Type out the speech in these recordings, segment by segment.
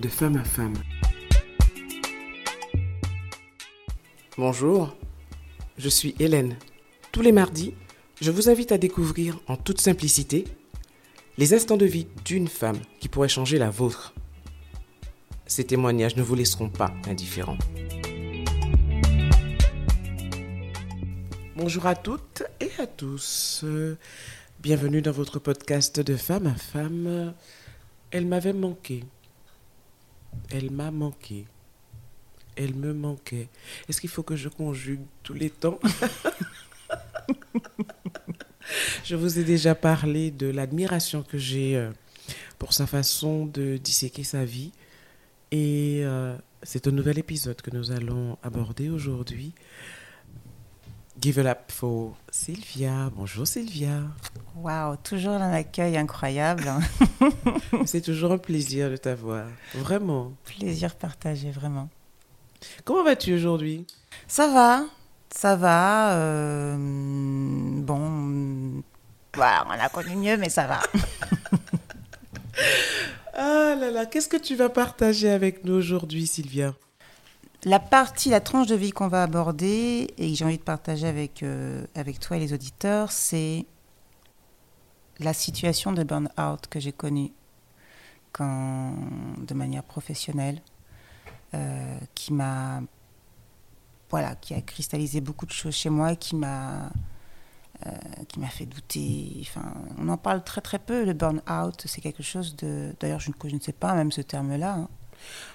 de femme à femme. Bonjour, je suis Hélène. Tous les mardis, je vous invite à découvrir en toute simplicité les instants de vie d'une femme qui pourrait changer la vôtre. Ces témoignages ne vous laisseront pas indifférents. Bonjour à toutes et à tous. Bienvenue dans votre podcast de femme à femme. Elle m'avait manqué. Elle m'a manqué. Elle me manquait. Est-ce qu'il faut que je conjugue tous les temps? Je vous ai déjà parlé de l'admiration que j'ai euh, pour sa façon de disséquer sa vie. Et euh, c'est un nouvel épisode que nous allons aborder aujourd'hui. Give it up for Sylvia. Bonjour Sylvia. Waouh, toujours un accueil incroyable. c'est toujours un plaisir de t'avoir. Vraiment. Plaisir partagé, vraiment. Comment vas-tu aujourd'hui? Ça va, ça va. Euh, bon, voilà, on a connu mieux, mais ça va. ah là là, qu'est-ce que tu vas partager avec nous aujourd'hui, Sylvia? La partie, la tranche de vie qu'on va aborder et que j'ai envie de partager avec, euh, avec toi et les auditeurs, c'est la situation de burn-out que j'ai connue quand, de manière professionnelle, euh, qui m'a voilà, qui a cristallisé beaucoup de choses chez moi, qui m'a euh, qui m'a fait douter. Enfin, on en parle très très peu. Le burn-out, c'est quelque chose de. D'ailleurs, je, je, ne sais pas même ce terme-là. Hein.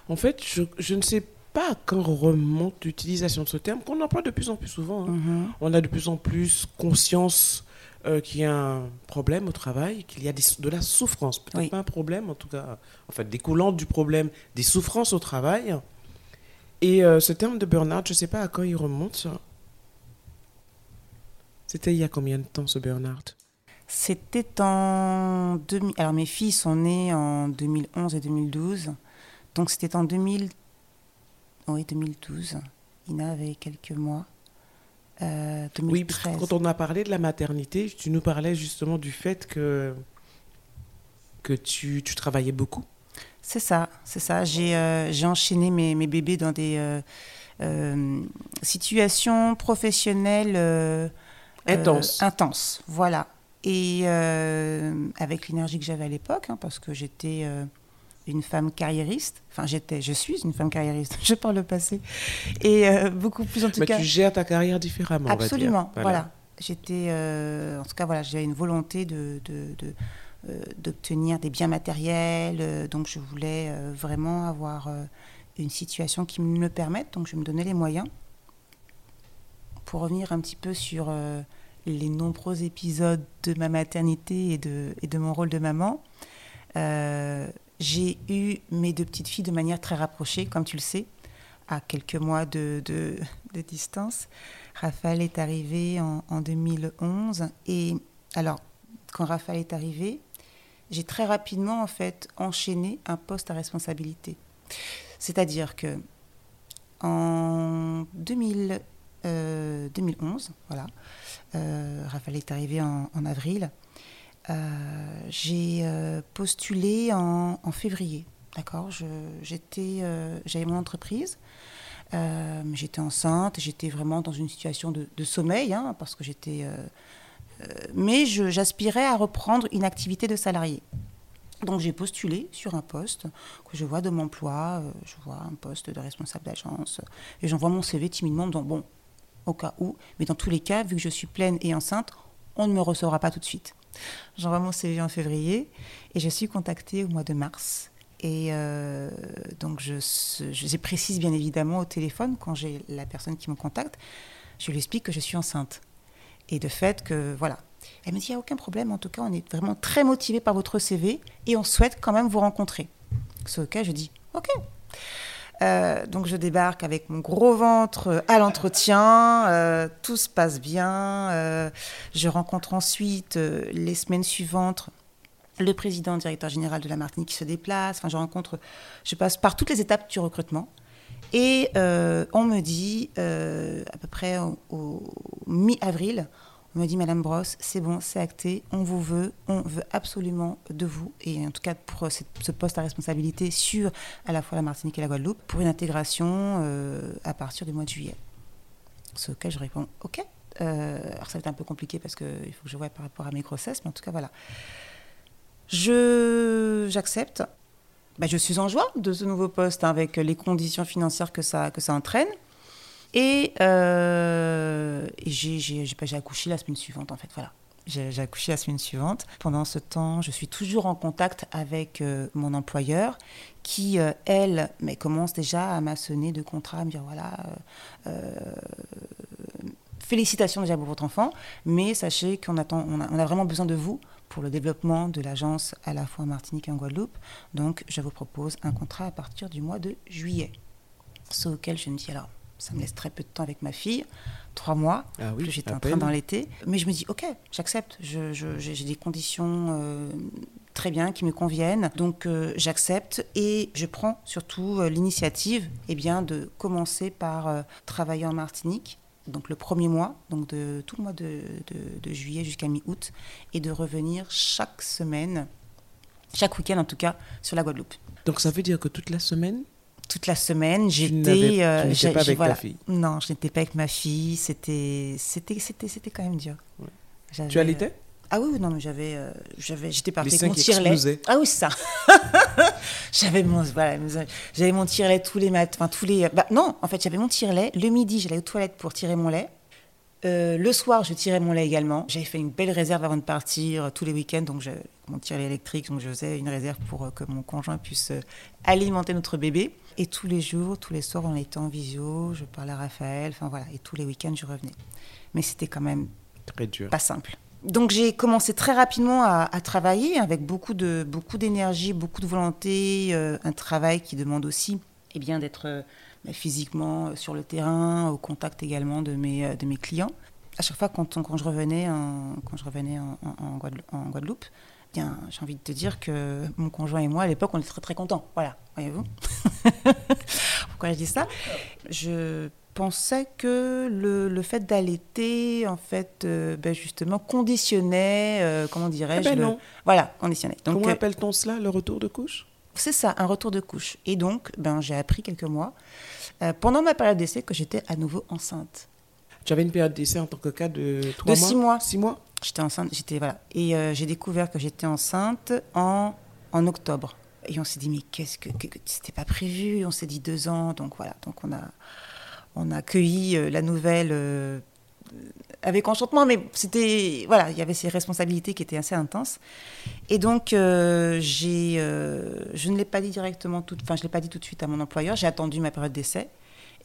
En fait, je, je, ne sais pas quand remonte l'utilisation de ce terme, qu'on emploie de plus en plus souvent. Hein. Mm-hmm. On a de plus en plus conscience euh, qu'il y a un problème au travail, qu'il y a de la souffrance, peut-être pas un problème, en tout cas, en fait, découlant du problème des souffrances au travail. Et euh, ce terme de burn-out, je ne sais pas à quand il remonte. C'était il y a combien de temps ce burn-out? C'était en... 2000... Alors mes filles sont nées en 2011 et 2012. Donc c'était en 2000... oui, 2012. Ina avait quelques mois. Euh, oui, quand on a parlé de la maternité, tu nous parlais justement du fait que, que tu, tu travaillais beaucoup. C'est ça, c'est ça. J'ai euh, enchaîné mes, mes, bébés dans des euh, euh situations professionnelles intenses. intenses, voilà. Et avec l'énergie que j'avais à l'époque, hein, parce que j'étais une femme carriériste. Enfin, j'étais, je suis une femme carriériste. je parle le passé. Et euh, beaucoup plus en tout Mais cas. tu gères ta carrière différemment. Absolument. On va dire. Voilà. J'étais, euh, en tout cas, voilà, j'avais une volonté de, de, de euh, d'obtenir des biens matériels. donc, je voulais vraiment avoir une situation qui me le permette. Donc, je me donnais les moyens. Pour revenir un petit peu sur les nombreux épisodes de ma maternité et de, et de mon rôle de maman. Euh, j'ai eu mes deux petites filles de manière très rapprochée, comme tu le sais, à quelques mois de, distance. Raphaël est arrivé en, en, 2011. Et alors, quand Raphaël est arrivé, j'ai très rapidement, en fait, enchaîné un poste à responsabilité. C'est-à-dire que en 2000, euh, 2011, voilà, euh, Raphaël est arrivé en avril. Euh, j'ai euh, postulé en, février. D'accord? J'étais, euh, J'avais mon entreprise. j'étais enceinte, j'étais vraiment dans une situation de, sommeil, hein, parce que j'étais. mais j'aspirais à reprendre une activité de salarié. Donc j'ai postulé sur un poste que je vois de mon emploi, je vois un poste de responsable d'agence, et j'envoie mon CV timidement, donc bon, au cas où, mais dans tous les cas, vu que je suis pleine et enceinte, on ne me recevra pas tout de suite. J'envoie mon CV en février et je suis contactée au mois de mars. Et euh, donc, je, je, précise bien évidemment au téléphone, quand j'ai la personne qui me contacte, je lui explique que je suis enceinte. Et de fait que, voilà. Elle me dit, il n'y a aucun problème, en tout cas, on est vraiment très motivé par votre CV et on souhaite quand même vous rencontrer. Ce cas, je dis, ok. Euh, donc je débarque avec mon gros ventre à l'entretien, euh, tout se passe bien. Euh, je rencontre ensuite les semaines suivantes le président, directeur général de la Martinique qui se déplace. Enfin, je rencontre, je passe par toutes les étapes du recrutement. Et on me dit, à peu près au, mi-avril, On m'a dit, Madame Brosse, c'est bon, c'est acté, on vous veut, on veut absolument de vous, et en tout cas pour ce poste à responsabilité sur à la fois la Martinique et la Guadeloupe, pour une intégration euh, à partir du mois de juillet. Ce auquel je réponds, ok. Euh, alors ça va être un peu compliqué parce qu'il faut que je vois par rapport à mes grossesses, mais en tout cas voilà. Je j'accepte. Bah, je suis en joie de ce nouveau poste hein, avec les conditions financières que ça, que ça entraîne. Et, euh, j'ai accouché la semaine suivante, en fait. Voilà. J'ai accouché la semaine suivante. Pendant ce temps, je suis toujours en contact avec euh, mon employeur qui, euh, elle, mais commence déjà à m'assonner de contrats, à me dire voilà, euh, félicitations déjà pour votre enfant, mais sachez qu'on on a, a, vraiment besoin de vous pour le développement de l'agence à la fois en Martinique et en Guadeloupe. Donc, je vous propose un contrat à partir du mois de juillet. Ce auquel je me dis alors, ça me laisse très peu de temps avec ma fille, trois mois, ah que j'étais en train dans l'été. Mais je me dis, ok, j'accepte. j'ai des conditions euh, très bien qui me conviennent, donc euh, j'accepte et je prends surtout euh, l'initiative, eh bien, de commencer par travailler en Martinique donc le premier mois, donc de tout le mois de, juillet jusqu'à mi-août, et de revenir chaque semaine, chaque week-end en tout cas, sur la Guadeloupe. Donc ça veut dire que toute la semaine toute la semaine, j'étais. Euh, pas avec ta fille. Non, je n'étais pas avec ma fille. C'était, c'était, c'était, c'était quand même dur. Tu allaitais? Ah oui, non, mais j'avais, euh, j'avais, j'étais partie avec mon tire-lait. Ah oui, ça. j'avais mon, voilà, j'avais mon tire-lait tous les matins, enfin tous les. Bah, non, en fait, j'avais mon tire-lait. Le midi, j'allais aux toilettes pour tirer mon lait. Euh, le soir, je tirais mon lait également. J'avais fait une belle réserve avant de partir tous les week-ends, donc j'ai mon tire-lait électrique, donc je faisais une réserve pour que mon conjoint puisse alimenter notre bébé. Et tous les jours, tous les soirs, on était en visio, je parlais à Raphaël, enfin voilà, et tous les week-ends, je revenais. Mais c'était quand même très dur. pas simple. Donc j'ai commencé très rapidement à, travailler avec beaucoup de beaucoup d'énergie, beaucoup de volonté, euh, un travail qui demande aussi eh bien d'être euh, physiquement sur le terrain, au contact également de mes euh, de mes clients. À chaque fois quand, quand je revenais en, quand je revenais en, en Guadeloupe j'ai envie de te dire que mon conjoint et moi, à l'époque, on était très très contents. Voilà, voyez-vous. Pourquoi je dis ça? Je pensais que le, le fait d'allaiter, en fait, euh, ben justement, conditionnait, euh, comment dirais-je eh ben. Voilà, conditionnait. Donc, comment euh, appelle-t-on cela, le retour de couche? C'est ça, un retour de couche. Et donc, ben, j'ai appris quelques mois, pendant ma période d'essai, que j'étais à nouveau enceinte. Tu avais une période d'essai en tant que cas de trois mois De six mois. Six mois J'étais enceinte, j'étais voilà. Et euh, j'ai découvert que j'étais enceinte en, en octobre. Et on s'est dit mais qu'est-ce que, c'était pas prévu? On s'est dit deux ans, donc voilà. Donc on a on a accueilli euh, la nouvelle euh, avec enchantement, mais c'était voilà, il y avait ces responsabilités qui étaient assez intenses. Et donc j'ai, je ne l'ai pas dit directement, tout, enfin je l'ai pas dit tout de suite à mon employeur. J'ai attendu ma période d'essai.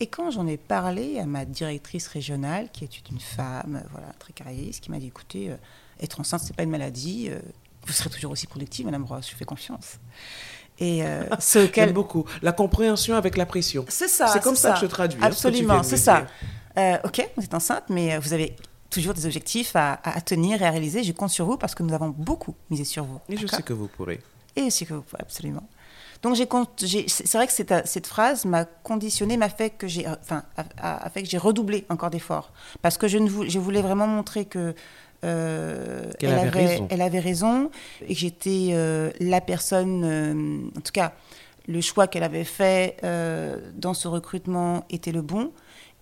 Et quand j'en ai parlé à ma directrice régionale, qui est une femme, voilà, très carriériste, qui m'a dit écoutez, euh, être enceinte, c'est pas une maladie, euh, vous serez toujours aussi productive, Madame Ross, je fais confiance. Et euh, ce qu'elle beaucoup la compréhension avec la pression. C'est ça. C'est comme ça. que je traduis. Hein, Absolument, c'est ça. ok, vous êtes enceinte, mais vous avez toujours des objectifs à, à, tenir et à réaliser. Je compte sur vous parce que nous avons beaucoup misé sur vous. Et je sais que vous pourrez. Et je sais que vous pourrez, absolument. Donc c'est vrai que cette, cette phrase m'a conditionné, m'a fait que j'ai, enfin, a, fait que j'ai redoublé encore d'efforts, parce que je ne voulais, je voulais vraiment montrer que euh, elle, avait, raison. elle avait raison et que j'étais euh, la personne, euh, en tout cas, le choix qu'elle avait fait dans ce recrutement était le bon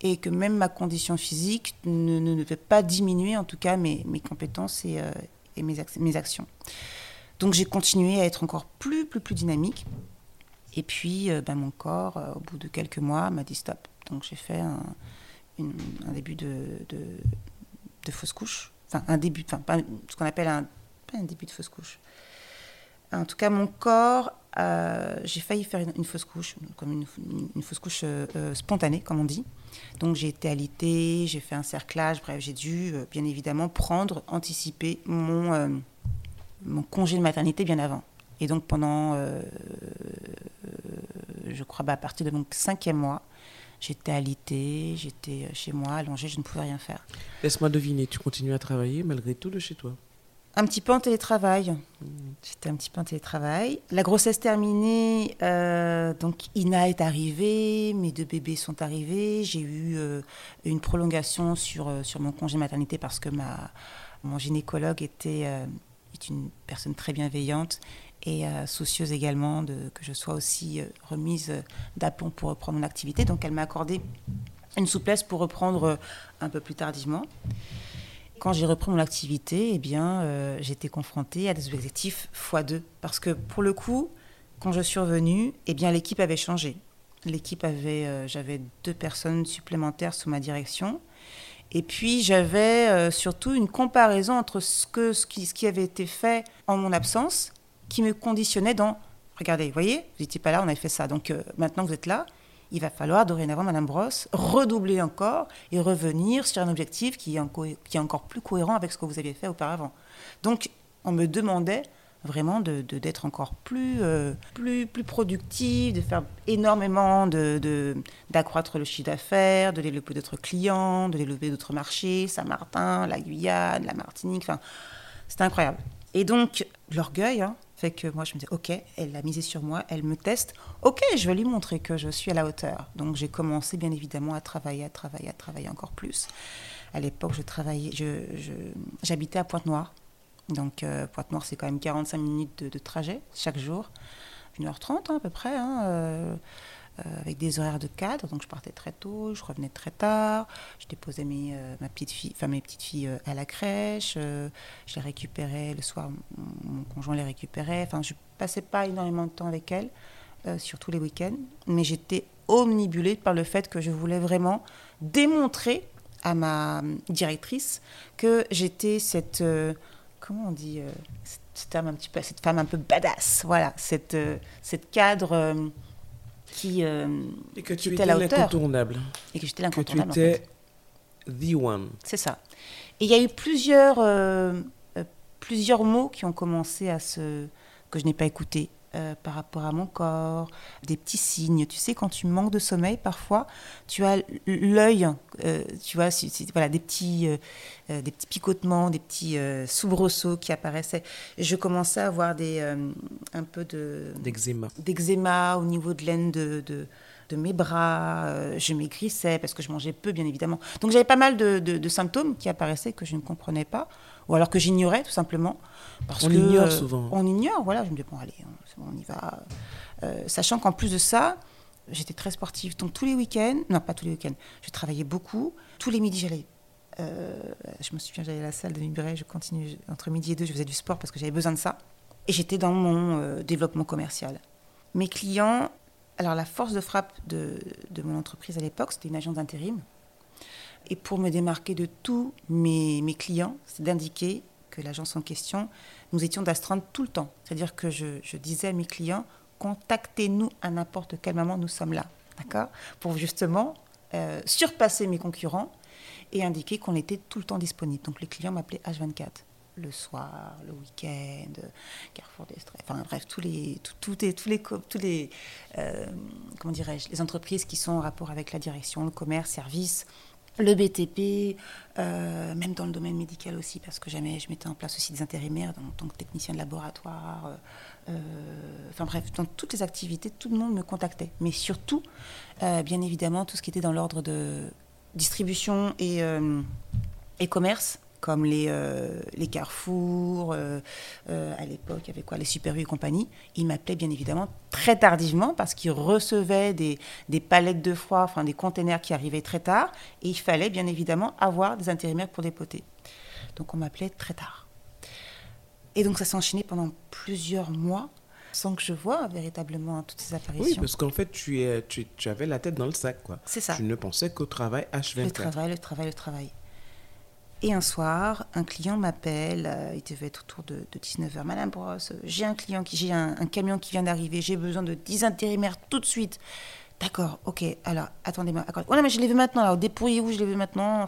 et que même ma condition physique ne, ne, ne pas diminuer, en tout cas, mes, mes compétences et, et mes, mes actions. Donc j'ai continué à être encore plus, plus, plus dynamique. Et puis, euh, ben, mon corps, euh, au bout de quelques mois, m'a dit stop. Donc j'ai fait un, début de, de, fausse couche. Enfin, un début, enfin, ce qu'on appelle un, un début de fausse couche. En tout cas, mon corps, euh, j'ai failli faire une, fausse couche, comme une, fausse couche spontanée, comme on dit. Donc j'ai été alitée, j'ai fait un cerclage, bref, j'ai dû bien évidemment prendre, anticiper mon congé de maternité bien avant. Et donc pendant, euh, je crois, bah, à partir de mon cinquième mois, j'étais alitée, j'étais chez moi, allongée, je ne pouvais rien faire. Laisse-moi deviner, tu continues à travailler malgré tout de chez toi? Un petit peu en télétravail. J'étais un petit peu en télétravail. La grossesse terminée, euh, donc Ina est arrivée, mes deux bébés sont arrivés. J'ai eu euh, une prolongation sur, euh, sur mon congé maternité parce que ma, mon gynécologue était est une personne très bienveillante et soucieuse également de, que je sois aussi remise d'aplomb pour reprendre mon activité. Donc elle m'a accordé une souplesse pour reprendre un peu plus tardivement. Quand j'ai repris mon activité, eh bien, euh, j'étais confrontée à des objectifs x2. Parce que pour le coup, quand je suis revenue, eh bien, l'équipe avait changé. L'équipe avait, euh, j'avais deux personnes supplémentaires sous ma direction. Et puis j'avais euh, surtout une comparaison entre ce, que, ce, qui, ce qui avait été fait en mon absence, qui me conditionnait dans, regardez, vous voyez, vous n'étiez pas là, on avait fait ça. Donc maintenant vous êtes là, il va falloir dorénavant, Madame Brosse, redoubler encore et revenir sur un objectif qui est, encore plus cohérent avec ce que vous aviez fait auparavant. Donc, on me demandait vraiment d'être de, d'être encore plus, euh, plus, plus productif, de faire énormément, d'accroître de, le chiffre d'affaires, de développer d'autres clients, de développer d'autres marchés, Saint-Martin, la Guyane, la Martinique, enfin, c'était incroyable. Et donc, l'orgueil, hein, fait que moi, je me disais, OK, elle a misé sur moi, elle me teste. OK, je vais lui montrer que je suis à la hauteur. Donc, j'ai commencé, bien évidemment, à travailler, à travailler, à travailler encore plus. À l'époque, je travaillais, j'habitais à Pointe-Noire. Donc, euh, Pointe-Noire, c'est quand même 45 minutes de, trajet chaque jour. 1h30 hein, à peu près. Hein, euh, avec des horaires de cadre. Donc je partais très tôt, je revenais très tard. Je déposais mes, euh, ma petite fille, enfin, mes petites filles euh, à la crèche. je les récupérais le soir, mon, conjoint les récupérait. Enfin, je passais pas énormément de temps avec elles, surtout les week-ends. Mais j'étais omnibulée par le fait que je voulais vraiment démontrer à ma directrice que j'étais cette comment on dit cette, femme un petit peu cette femme un peu badass voilà cette cette cadre qui, euh, et que tu étais l'incontournable. Et que j'étais l'incontournable. Que tu étais the one. C'est ça. Et il y a eu plusieurs, euh, euh, plusieurs mots qui ont commencé à se. que je n'ai pas écoutés. Euh, par rapport à mon corps, des petits signes. Tu sais, quand tu manques de sommeil, parfois, tu as l'œil, euh, tu vois, voilà, des petits, euh, des petits picotements, des petits soubresauts qui apparaissaient. Je commençais à avoir des, un peu de... D'eczéma. D'eczéma au niveau de l'aine de, de de mes bras, je maigrissais parce que je mangeais peu, bien évidemment. Donc j'avais pas mal de, de, symptômes qui apparaissaient que je ne comprenais pas, ou alors que j'ignorais tout simplement. Parce on ignore souvent. On ignore, voilà. Je me dis, bon, allez, on y va. Euh, sachant qu'en plus de ça, j'étais très sportive. Donc tous les week-ends, non pas tous les week-ends, je travaillais beaucoup. Tous les midis, j'allais. Euh, je me souviens, j'allais à la salle de Libéré, je continue entre midi et deux, je faisais du sport parce que j'avais besoin de ça. Et j'étais dans mon euh, développement commercial. Mes clients, alors la force de frappe de, de mon entreprise à l'époque, c'était une agence d'intérim. Et pour me démarquer de tous mes, clients, c'est d'indiquer que l'agence en question nous étions d'astreinte tout le temps. C'est-à-dire que je, disais à mes clients, contactez-nous à n'importe quel moment, nous sommes là. D'accord? Pour justement euh, surpasser mes concurrents et indiquer qu'on était tout le temps disponible. Donc les clients m'appelaient H24 le soir, le week-end, Carrefour des enfin bref, tous les, tous les, tous les euh, comment dirais-je, les entreprises qui sont en rapport avec la direction, le commerce, service, le BTP, euh, même dans le domaine médical aussi, parce que jamais je mettais en place aussi des intérimaires en tant que technicien de laboratoire. Euh, euh, enfin bref, dans toutes les activités, tout le monde me contactait. Mais surtout, bien évidemment, tout ce qui était dans l'ordre de distribution et, et commerce comme les, euh, les carrefours, euh, euh, à l'époque, il y avait quoi, les Super U et compagnie, ils m'appelaient bien évidemment très tardivement parce qu'ils recevaient des, des, palettes de froid, enfin des containers qui arrivaient très tard, et il fallait bien évidemment avoir des intérimaires pour dépoter. Donc on m'appelait très tard. Et donc ça s'est enchaîné pendant plusieurs mois sans que je vois véritablement toutes ces apparitions. Oui, parce qu'en fait, tu, es, tu, tu, avais la tête dans le sac. quoi. C'est ça. Tu ne pensais qu'au travail H24. Le travail, le travail, le travail. Et un soir, un client m'appelle, euh, il devait être autour de, 19h. Madame Brosse, j'ai un client, qui, j'ai un, camion qui vient d'arriver, j'ai besoin de 10 intérimaires tout de suite. D'accord, ok, alors attendez-moi. Oh non, mais je les veux maintenant, alors dépouillez-vous, je les veux maintenant.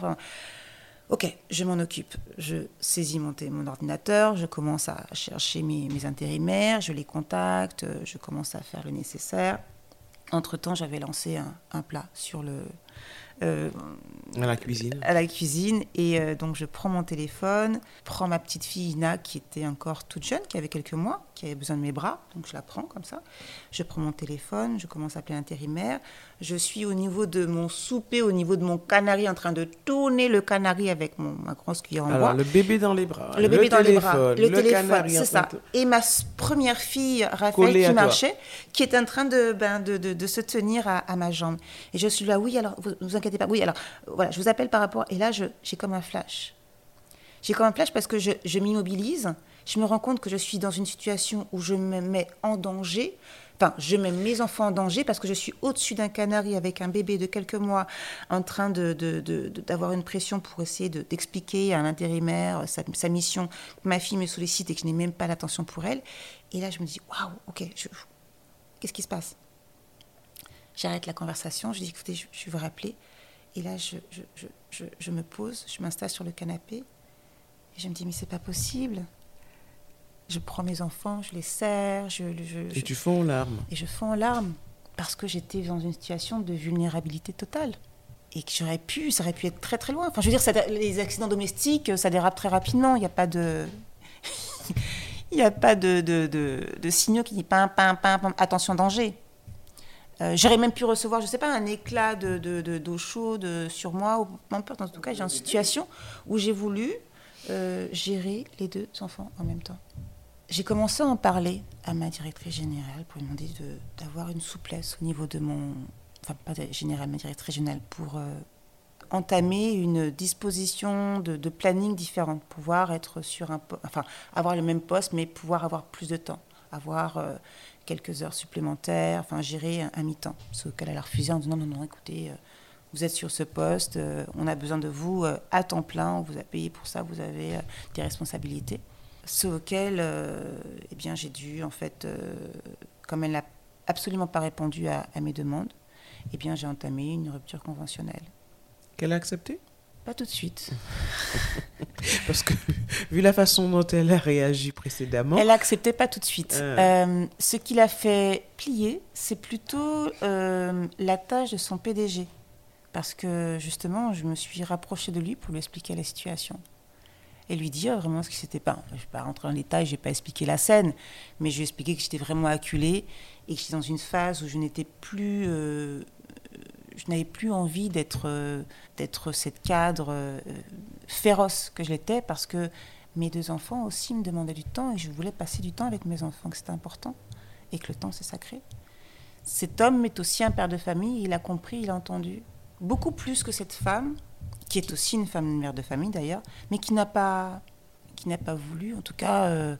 Ok, je m'en occupe. Je saisis mon, mon ordinateur, je commence à chercher mes, intérimaires, je les contacte, je commence à faire le nécessaire. Entre-temps, j'avais lancé un, plat sur le, euh, à la cuisine. À la cuisine. Et euh, donc, je prends mon téléphone, prends ma petite fille Ina, qui était encore toute jeune, qui avait quelques mois, qui avait besoin de mes bras. Donc, je la prends comme ça. Je prends mon téléphone, je commence à appeler l'intérimaire. Je suis au niveau de mon souper, au niveau de mon canari, en train de tourner le canari avec mon, ma grosse cuillère en Alors, le bébé dans les bras. Le, bébé dans les bras. Le, téléphone, c'est ça. Et ma première fille, Raphaël, qui marchait, qui est en train de, ben, de, de, se tenir à, à, ma jambe. Et je suis là, oui, alors, vous, ne vous inquiétez pas. Oui, alors, voilà, je vous appelle par rapport. Et là, j'ai comme un flash. J'ai comme un flash parce que je, je m'immobilise. Je me rends compte que je suis dans une situation où je me mets en danger. Enfin, je mets mes enfants en danger parce que je suis au-dessus d'un canari avec un bébé de quelques mois en train d'avoir une pression pour essayer d'expliquer à l'intérimaire sa, sa, mission. Ma fille me sollicite et que je n'ai même pas l'attention pour elle. Et là, je me dis, waouh, ok, qu'est-ce qui se passe? J'arrête la conversation, je dis, écoutez, je, vais vous rappeler. Et là, je, je me pose, je m'installe sur le canapé et je me dis, mais c'est pas possible. Je prends mes enfants, je les serre. Je, et tu fonds en larmes. Et je fonds en larmes parce que j'étais dans une situation de vulnérabilité totale. Et que j'aurais pu, ça aurait pu être très très loin. Enfin, je veux dire, ça, les accidents domestiques, ça dérape très rapidement. Il n'y a pas de. Il n'y a pas de, de, de, de, signaux qui disent attention, danger. Euh, j'aurais même pu recevoir, je ne sais pas, un éclat d'eau de, de, chaude sur moi, ou. En tout cas, j'ai une situation où j'ai voulu euh, gérer les deux enfants en même temps. J'ai commencé à en parler à ma directrice générale pour lui demander d'avoir une souplesse au niveau de mon. Enfin, pas générale, ma directrice générale, pour euh, entamer une disposition de, planning différente, pouvoir être sur un. Enfin, avoir le même poste, mais pouvoir avoir plus de temps, avoir quelques heures supplémentaires, enfin gérer un, mi-temps. Ce qu'elle a refusé en disant non, non, non, écoutez, euh, vous êtes sur ce poste, euh, on a besoin de vous euh, à temps plein, on vous a payé pour ça, vous avez des responsabilités. Ce auquel eh bien, j'ai dû, en fait, comme elle n'a absolument pas répondu à, à mes demandes, eh bien, j'ai entamé une rupture conventionnelle. Qu'elle a accepté? Pas tout de suite. Parce que, vu la façon dont elle a réagi précédemment. Elle acceptait pas tout de suite. Ah. Euh, ce qui l'a fait plier, c'est plutôt euh, la tâche de son PDG. Parce que, justement, je me suis rapprochée de lui pour lui expliquer la situation. Et lui dire vraiment ce qui s'était pas. Je ne vais pas rentrer en détail, je n'ai pas expliqué la scène, mais je lui ai expliqué que j'étais vraiment acculée et que j'étais dans une phase où je n'étais plus. Euh, je n'avais plus envie d'être euh, cette cadre euh, féroce que je l'étais parce que mes deux enfants aussi me demandaient du temps et je voulais passer du temps avec mes enfants, que c'était important et que le temps c'est sacré. Cet homme est aussi un père de famille, il a compris, il a entendu beaucoup plus que cette femme qui est aussi une femme une mère de famille d'ailleurs, mais qui n'a pas qui n'a pas voulu en tout cas euh,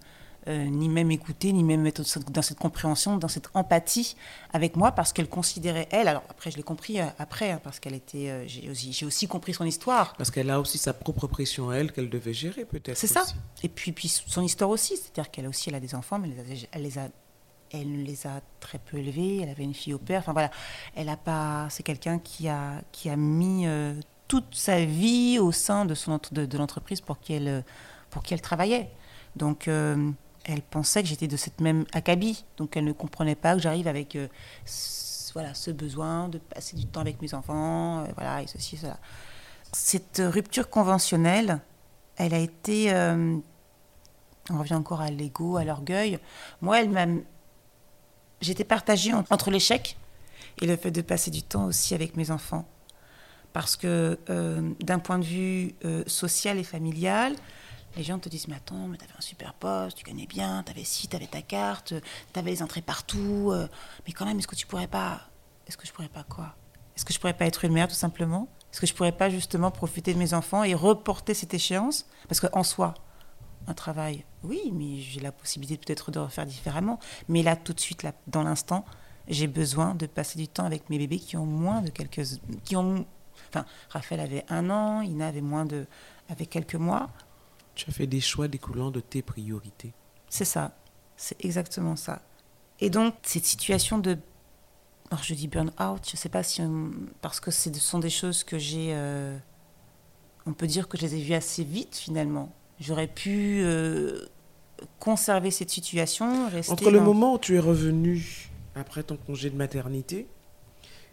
euh, ni même écouter, ni même être dans cette compréhension, dans cette empathie avec moi, parce qu'elle considérait, elle, alors après je l'ai compris euh, après, hein, parce qu'elle était, j'ai aussi, aussi, compris son histoire. Parce qu'elle a aussi sa propre pression à elle qu'elle devait gérer peut-être. C'est ça. Et puis, puis son histoire aussi, c'est-à-dire qu'elle aussi, elle a des enfants, mais elle les a, elle les a très peu élevés, elle avait une fille au père, enfin voilà, elle a pas, c'est quelqu'un qui a, qui a mis toute sa vie au sein de, son, de, l'entreprise pour qui elle, pour qui elle travaillait. Donc, elle pensait que j'étais de cette même acabit. Donc elle ne comprenait pas que j'arrive avec euh, ce, voilà, ce besoin de passer du temps avec mes enfants, euh, voilà, et ceci, cela. Cette rupture conventionnelle, elle a été. Euh, on revient encore à l'ego, à l'orgueil. Moi, elle m'a. J'étais partagée entre l'échec et le fait de passer du temps aussi avec mes enfants. Parce que d'un point de vue social et familial, les gens te disent Mais attends, mais t'avais un super poste, tu connais bien, t'avais ci, t'avais ta carte, t'avais les entrées partout. Euh, mais quand même, est-ce que tu pourrais pas. Est-ce que je pourrais pas quoi? Est-ce que je pourrais pas être une mère, tout simplement? Est-ce que je pourrais pas justement profiter de mes enfants et reporter cette échéance? Parce qu'en soi, un travail, oui, mais j'ai la possibilité peut-être de refaire différemment. Mais là, tout de suite, là, dans l'instant, j'ai besoin de passer du temps avec mes bébés qui ont moins de quelques. qui ont. Enfin, Raphaël avait un an, Ina avait moins de. avait quelques mois. Tu as fait des choix découlant de tes priorités. C'est ça, c'est exactement ça. Et donc, cette situation de. Alors, je dis burn-out, je ne sais pas si. Parce que ce sont des choses que j'ai. Euh, on peut dire que je les ai vues assez vite, finalement. J'aurais pu euh, conserver cette situation. Entre le moment où tu es revenu après ton congé de maternité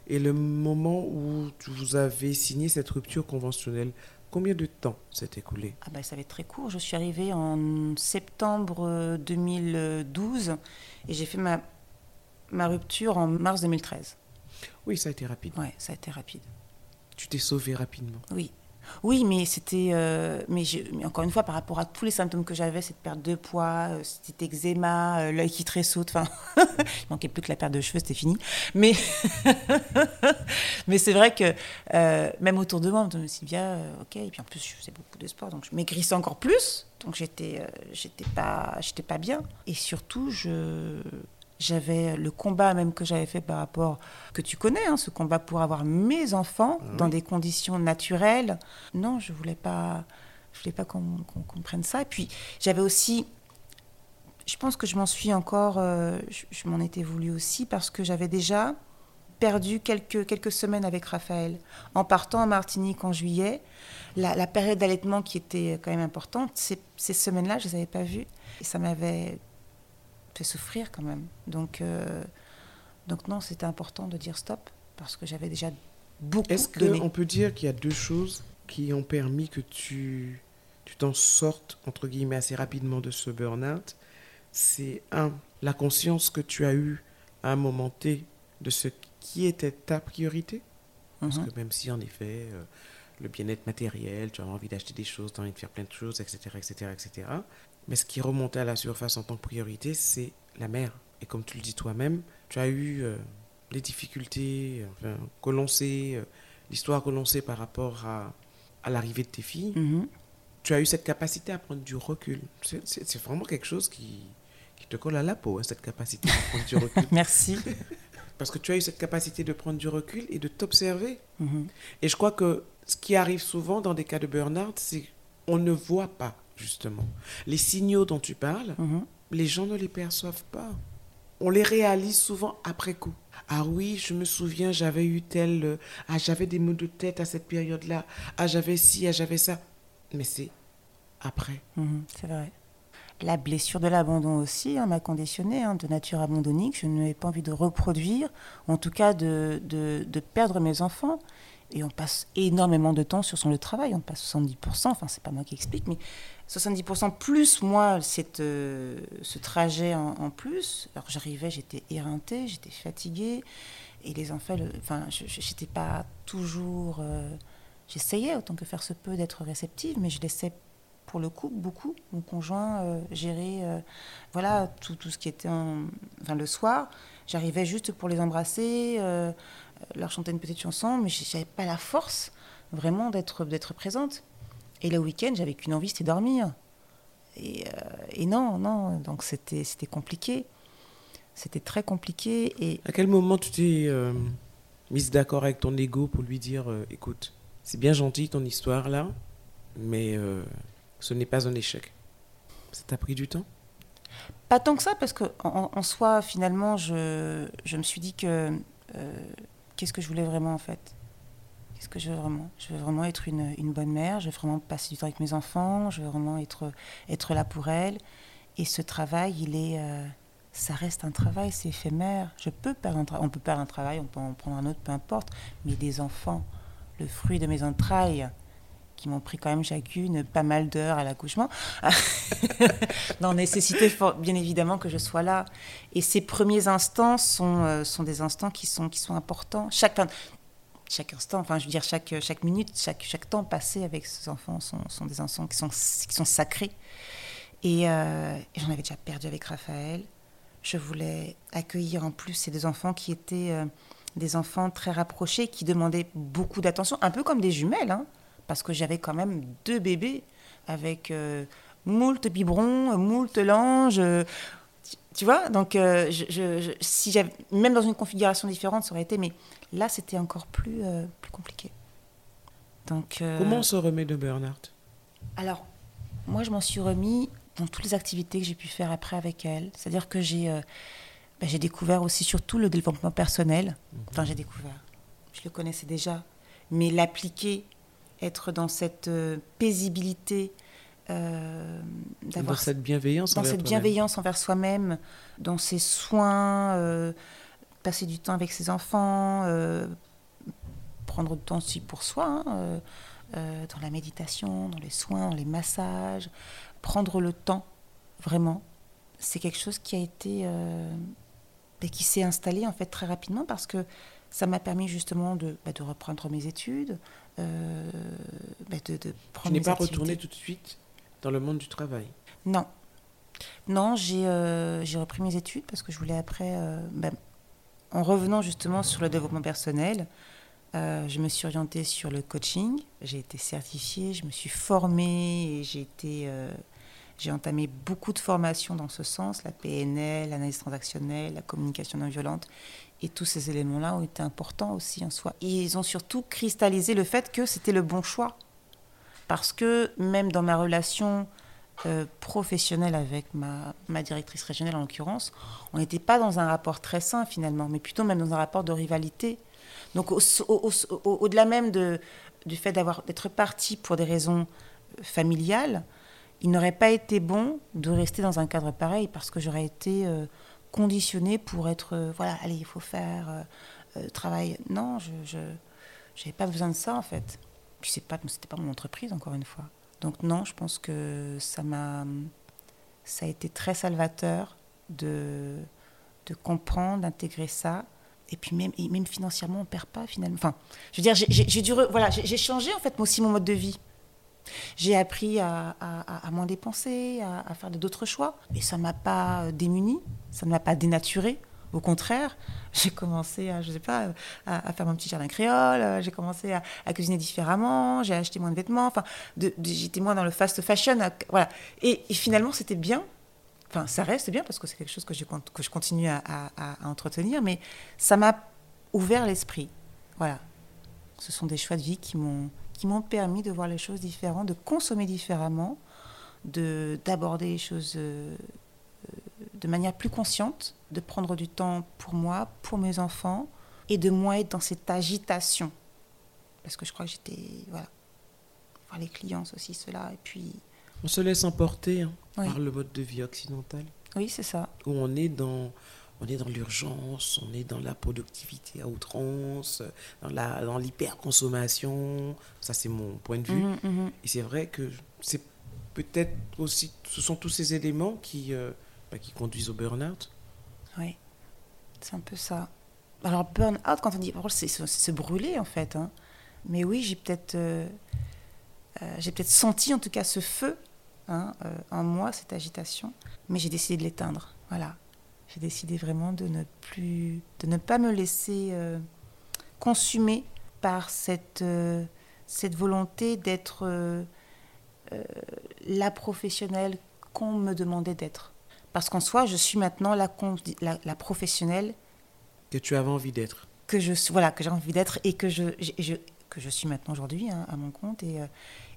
et le moment où vous avez signé cette rupture conventionnelle. Combien de temps s'est écoulé? Ah ben, Ça va être très court. Je suis arrivée en septembre 2012 et j'ai fait ma, ma rupture en mars 2013. Oui, ça a été rapide. Oui, ça a été rapide. Tu t'es sauvée rapidement. Oui. Oui, mais c'était. Euh, mais, encore une fois, par rapport à tous les symptômes que j'avais, cette perte de poids, euh, cet eczéma, euh, l'œil qui tressaute, enfin, il manquait plus que la perte de cheveux, c'était fini. Mais, mais c'est vrai que même autour de moi, on me Sylvia, ok, et puis en plus, je faisais beaucoup de sport, donc je maigrissais encore plus, donc j'étais, j'étais pas, j'étais pas bien. Et surtout, je j'avais le combat même que j'avais fait par rapport, que tu connais, hein, ce combat pour avoir mes enfants ah dans des conditions naturelles. Non, je voulais pas, je voulais pas qu'on comprenne ça. Et puis j'avais aussi, je pense que je m'en suis encore, euh, je, m'en étais voulu aussi parce que j'avais déjà perdu quelques, quelques semaines avec Raphaël. En partant en Martinique en juillet, la, période d'allaitement qui était quand même importante, ces, ces semaines-là, je ne les avais pas vues. Et ça m'avait fait souffrir quand même. Donc, euh, donc non, c'était important de dire stop parce que j'avais déjà beaucoup Est-ce qu'on peut dire qu'il y a deux choses qui ont permis que tu tu t'en sortes, entre guillemets, assez rapidement de ce burn-out? C'est un, la conscience que tu as eue à un moment T de ce qui était ta priorité? Parce mhm. que même si, en effet, euh, le bien-être matériel, tu as envie d'acheter des choses, tu as envie de faire plein de choses, etc., etc., etc., mais ce qui remontait à la surface en tant que priorité, c'est la mère. Et comme tu le dis toi-même, tu as eu euh, des difficultés enfin, que l'on sait, euh, l'histoire que l'on sait par rapport à, à l'arrivée de tes filles. Mm-hmm. Tu as eu cette capacité à prendre du recul. C'est vraiment quelque chose qui, qui, te colle à la peau, hein, cette capacité à prendre du recul. Merci. Parce que tu as eu cette capacité de prendre du recul et de t'observer. Mm-hmm. Et je crois que ce qui arrive souvent dans des cas de burn-out, c'est qu'on ne voit pas justement. Les signaux dont tu parles, mhm. les gens ne les perçoivent pas. On les réalise souvent après coup. Ah oui, je me souviens, j'avais eu tel... Euh, ah, j'avais des maux de tête à cette période-là. Ah, j'avais ci, ah, j'avais ça. Mais c'est après. Mhm, c'est vrai. La blessure de l'abandon aussi hein, m'a conditionné, hein, de nature abandonnique. Je n'avais pas envie de reproduire, en tout cas de, de perdre mes enfants. Et on passe énormément de temps sur son lieu de travail. On passe 70%, enfin, c'est pas moi qui explique, mais 70% plus moi, euh, ce trajet en, plus. Alors j'arrivais, j'étais éreintée, j'étais fatiguée. Et les enfants, enfin, je n'étais pas toujours. Euh, j'essayais autant que faire se peut d'être réceptive, mais je laissais pour le coup beaucoup mon conjoint euh, gérer voilà tout, tout, ce qui était enfin le soir j'arrivais juste pour les embrasser leur chanter une petite chanson mais j'avais pas la force vraiment d'être présente et le week-end, j'avais qu'une envie, c'était dormir. Et, euh, et, non, non, donc c'était compliqué. C'était très compliqué. Et... À quel moment tu t'es euh, mise d'accord avec ton ego pour lui dire euh, écoute, c'est bien gentil ton histoire là, mais ce n'est pas un échec Ça t'a pris du temps? Pas tant que ça, parce qu'en en, soi, finalement, je, je, me suis dit que qu'est-ce que je voulais vraiment en fait? Qu'est-ce que je veux vraiment? Je veux vraiment être une, bonne mère, je veux vraiment passer du temps avec mes enfants, je veux vraiment être, là pour elles. Et ce travail, il est, euh, ça reste un travail, c'est éphémère. Je peux perdre un on peut perdre un travail, on peut en prendre un autre, peu importe. Mais des enfants, le fruit de mes entrailles, qui m'ont pris quand même chacune pas mal d'heures à l'accouchement, n'ont nécessité bien évidemment que je sois là. Et ces premiers instants sont, euh, des instants qui sont, qui sont importants. Chaque, chaque instant, enfin je veux dire chaque, chaque minute, chaque, chaque temps passé avec ces enfants sont, sont des enfants qui sont, qui sont sacrés. Euh, et, j'en avais déjà perdu avec Raphaël. Je voulais accueillir en plus ces deux enfants qui étaient euh, des enfants très rapprochés, qui demandaient beaucoup d'attention, un peu comme des jumelles, hein, parce que j'avais quand même deux bébés avec euh, moult biberons, moult langes. Tu vois, donc je, si même dans une configuration différente, ça aurait été, mais Là, c'était encore plus, euh, plus compliqué. Donc, euh, Comment on se remet de burn-out? Alors, moi, je m'en suis remis dans toutes les activités que j'ai pu faire après avec elle. C'est-à-dire que j'ai euh, bah, j'ai découvert aussi surtout le développement personnel. Mhm. Enfin, j'ai découvert. Je le connaissais déjà. Mais l'appliquer, être dans cette paisibilité, dans cette bienveillance dans cette bienveillance envers soi-même, dans ces soins passer du temps avec ses enfants, euh, prendre du temps aussi pour soi, hein, euh, euh, dans la méditation, dans les soins, dans les massages, prendre le temps, vraiment, c'est quelque chose qui a été et qui s'est installé en fait très rapidement parce que ça m'a permis justement de, bah, de reprendre mes études, bah, de, de prendre. Tu n'es pas retourné tout de suite dans le monde du travail. Non, non, j'ai repris mes études parce que je voulais après, bah, en revenant justement sur le développement personnel, euh, je me suis orientée sur le coaching. J'ai été certifiée, je me suis formée et j'ai euh, j'ai entamé beaucoup de formations dans ce sens, la PNL, l'analyse transactionnelle, la communication non violente. Et tous ces éléments-là ont été importants aussi en soi. Et ils ont surtout cristallisé le fait que c'était le bon choix. Parce que même dans ma relation euh, professionnelle avec ma, ma, directrice régionale en l'occurrence, on n'était pas dans un rapport très sain finalement, mais plutôt même dans un rapport de rivalité. Donc au-delà même de, du fait d'être parti pour des raisons familiales, il n'aurait pas été bon de rester dans un cadre pareil parce que j'aurais été euh, conditionnée pour être, euh, voilà, allez, il faut faire travail. Non, je n'avais pas besoin de ça en fait. Puis ce n'était pas mon entreprise encore une fois. Donc non, je pense que ça m'a, ça a été très salvateur de, de comprendre, d'intégrer ça. Et puis même, même financièrement, on perd pas finalement. Enfin, je veux dire, j'ai dû, voilà, j'ai changé en fait aussi mon mode de vie. J'ai appris à, à, moins dépenser, à, à faire d'autres choix. Mais ça ne m'a pas démuni, ça ne m'a pas dénaturé. Au contraire, j'ai commencé à, je sais pas, à, faire mon petit jardin créole, euh, j'ai commencé à, cuisiner différemment, j'ai acheté moins de vêtements, enfin, j'étais moins dans le fast fashion, voilà. Et, finalement, c'était bien. Enfin, ça reste bien parce que c'est quelque chose que je, que je continue à, entretenir, mais ça m'a ouvert l'esprit. Voilà. Ce sont des choix de vie qui m'ont permis de voir les choses différemment, de consommer différemment, de d'aborder les choses euh, de manière plus consciente, de prendre du temps pour moi, pour mes enfants, et de moins être dans cette agitation. Parce que je crois que j'étais. Voilà. Voir les clients, aussi, cela. Et puis. On se laisse emporter hein, par le mode de vie occidental. Oui, c'est ça. Où on est dans. On est dans l'urgence, on est dans la productivité à outrance, dans, la, dans l'hyperconsommation. Ça, c'est mon point de vue. Mhm, mhm. Et c'est vrai que c'est peut-être aussi, ce sont tous ces éléments qui, euh, bah, qui conduisent au burn-out. Oui, c'est un peu ça. Alors, burn-out, quand on dit, c'est se brûler en fait. Hein. Mais oui, j'ai peut-être euh, euh, peut-être senti en tout cas ce feu hein, euh, en moi, cette agitation. Mais j'ai décidé de l'éteindre. Voilà. J'ai décidé vraiment de ne plus, de ne pas me laisser consumer par cette, cette volonté d'être la professionnelle qu'on me demandait d'être. Parce qu'en soi, je suis maintenant la, la, professionnelle. Que tu avais envie d'être. Que je voilà, que j'ai envie d'être et que je, je, que je suis maintenant aujourd'hui hein, à mon compte. Et, euh,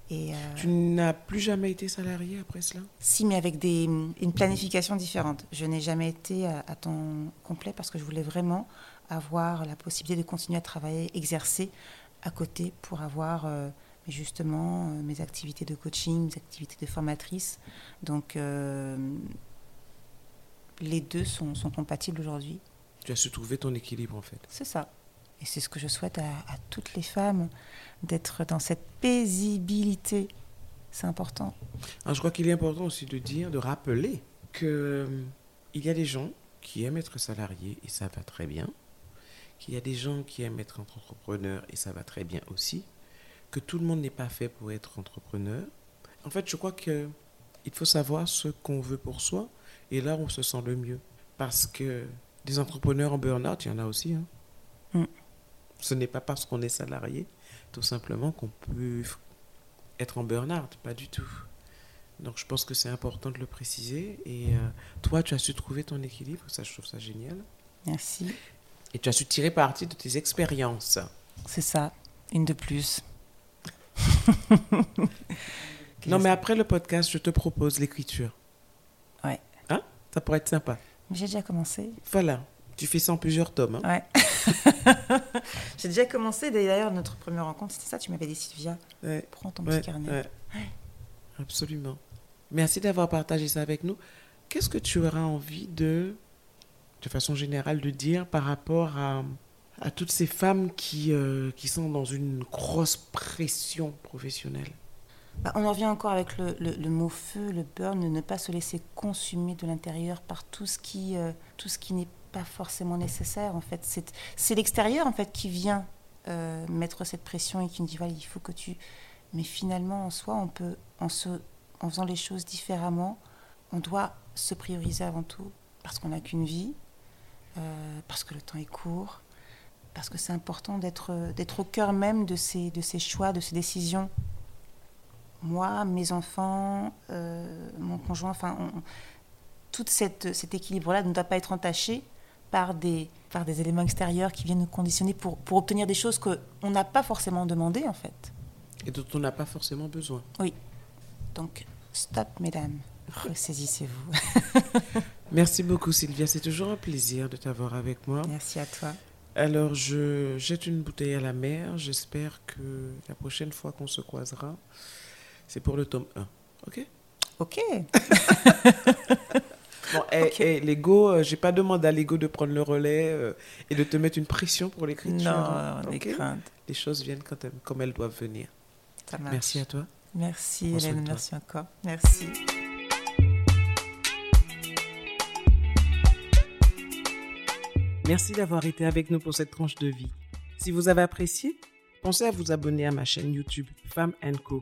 et, euh, tu n'as plus jamais été salarié après cela? Si, mais avec des, une planification différente. Je n'ai jamais été à, temps complet parce que je voulais vraiment avoir la possibilité de continuer à travailler, exercer à côté pour avoir euh, justement mes activités de coaching, mes activités de formatrice. Donc, les deux sont, compatibles aujourd'hui. Tu as su trouver ton équilibre en fait. C'est ça. Et c'est ce que je souhaite à, toutes les femmes, d'être dans cette paisibilité. C'est important. je crois qu'il est important aussi de dire, de rappeler qu'il euh, y a des gens qui aiment être salariés et ça va très bien, qu'il y a des gens qui aiment être entrepreneurs et ça va très bien aussi, que tout le monde n'est pas fait pour être entrepreneur. En fait, je crois qu'il faut savoir ce qu'on veut pour soi et là, on se sent le mieux. Parce que des entrepreneurs en burn-out, il y en a aussi. Hein. Mm. Ce n'est pas parce qu'on est salarié, tout simplement, qu'on peut être en burn-out. Pas du tout. Donc, je pense que c'est important de le préciser. Et euh, toi, tu as su trouver ton équilibre. Ça, je trouve ça génial. Merci. Et tu as su tirer parti de tes expériences. C'est ça. Une de plus. non, mais après le podcast, je te propose l'écriture. Ça pourrait être sympa. J'ai déjà commencé. Voilà. Tu fais ça en plusieurs tomes. Hein. Ouais. J'ai déjà commencé. D'ailleurs, notre première rencontre, c'était ça. Tu m'avais dit, Sylvia, prends ton petit carnet. Absolument. Merci d'avoir partagé ça avec nous. Qu'est-ce que tu auras envie de de façon générale, de dire par rapport à, à toutes ces femmes qui, euh, qui sont dans une grosse pression professionnelle? Bah, On en revient encore avec le, mot feu, le burn, ne pas se laisser consumer de l'intérieur par tout ce qui, euh, qui n'est pas forcément nécessaire. En fait, c'est l'extérieur en fait qui vient euh, mettre cette pression et qui nous dit voilà, il faut que tu. Mais finalement, en soi, on peut, en, se, en faisant les choses différemment, on doit se prioriser avant tout parce qu'on n'a qu'une vie, parce que le temps est court, parce que c'est important d'être, d'être au cœur même de ces, de ces choix, de ces décisions. Moi, mes enfants, euh, mon conjoint, enfin, tout cette, cet équilibre-là ne doit pas être entaché par des, par des éléments extérieurs qui viennent nous conditionner pour, pour obtenir des choses qu'on n'a pas forcément demandées, en fait. Et dont on n'a pas forcément besoin. Oui. Donc, stop, mesdames. Ressaisissez-vous. Merci beaucoup, Sylvia. C'est toujours un plaisir de t'avoir avec moi. Merci à toi. Alors, je jette une bouteille à la mer. J'espère que la prochaine fois qu'on se croisera, c'est pour le tome 1. OK OK. bon, et, eh, eh, Lego, euh, j'ai pas demandé à Lego de prendre le relais euh, et de te mettre une pression pour l'écriture. Non, les craintes. Les choses viennent quand comme elles doivent venir. Ça marche. Merci à toi. Merci Hélène, merci encore. Merci. Merci d'avoir été avec nous pour cette tranche de vie. Si vous avez apprécié, pensez à vous abonner à ma chaîne YouTube Femme Co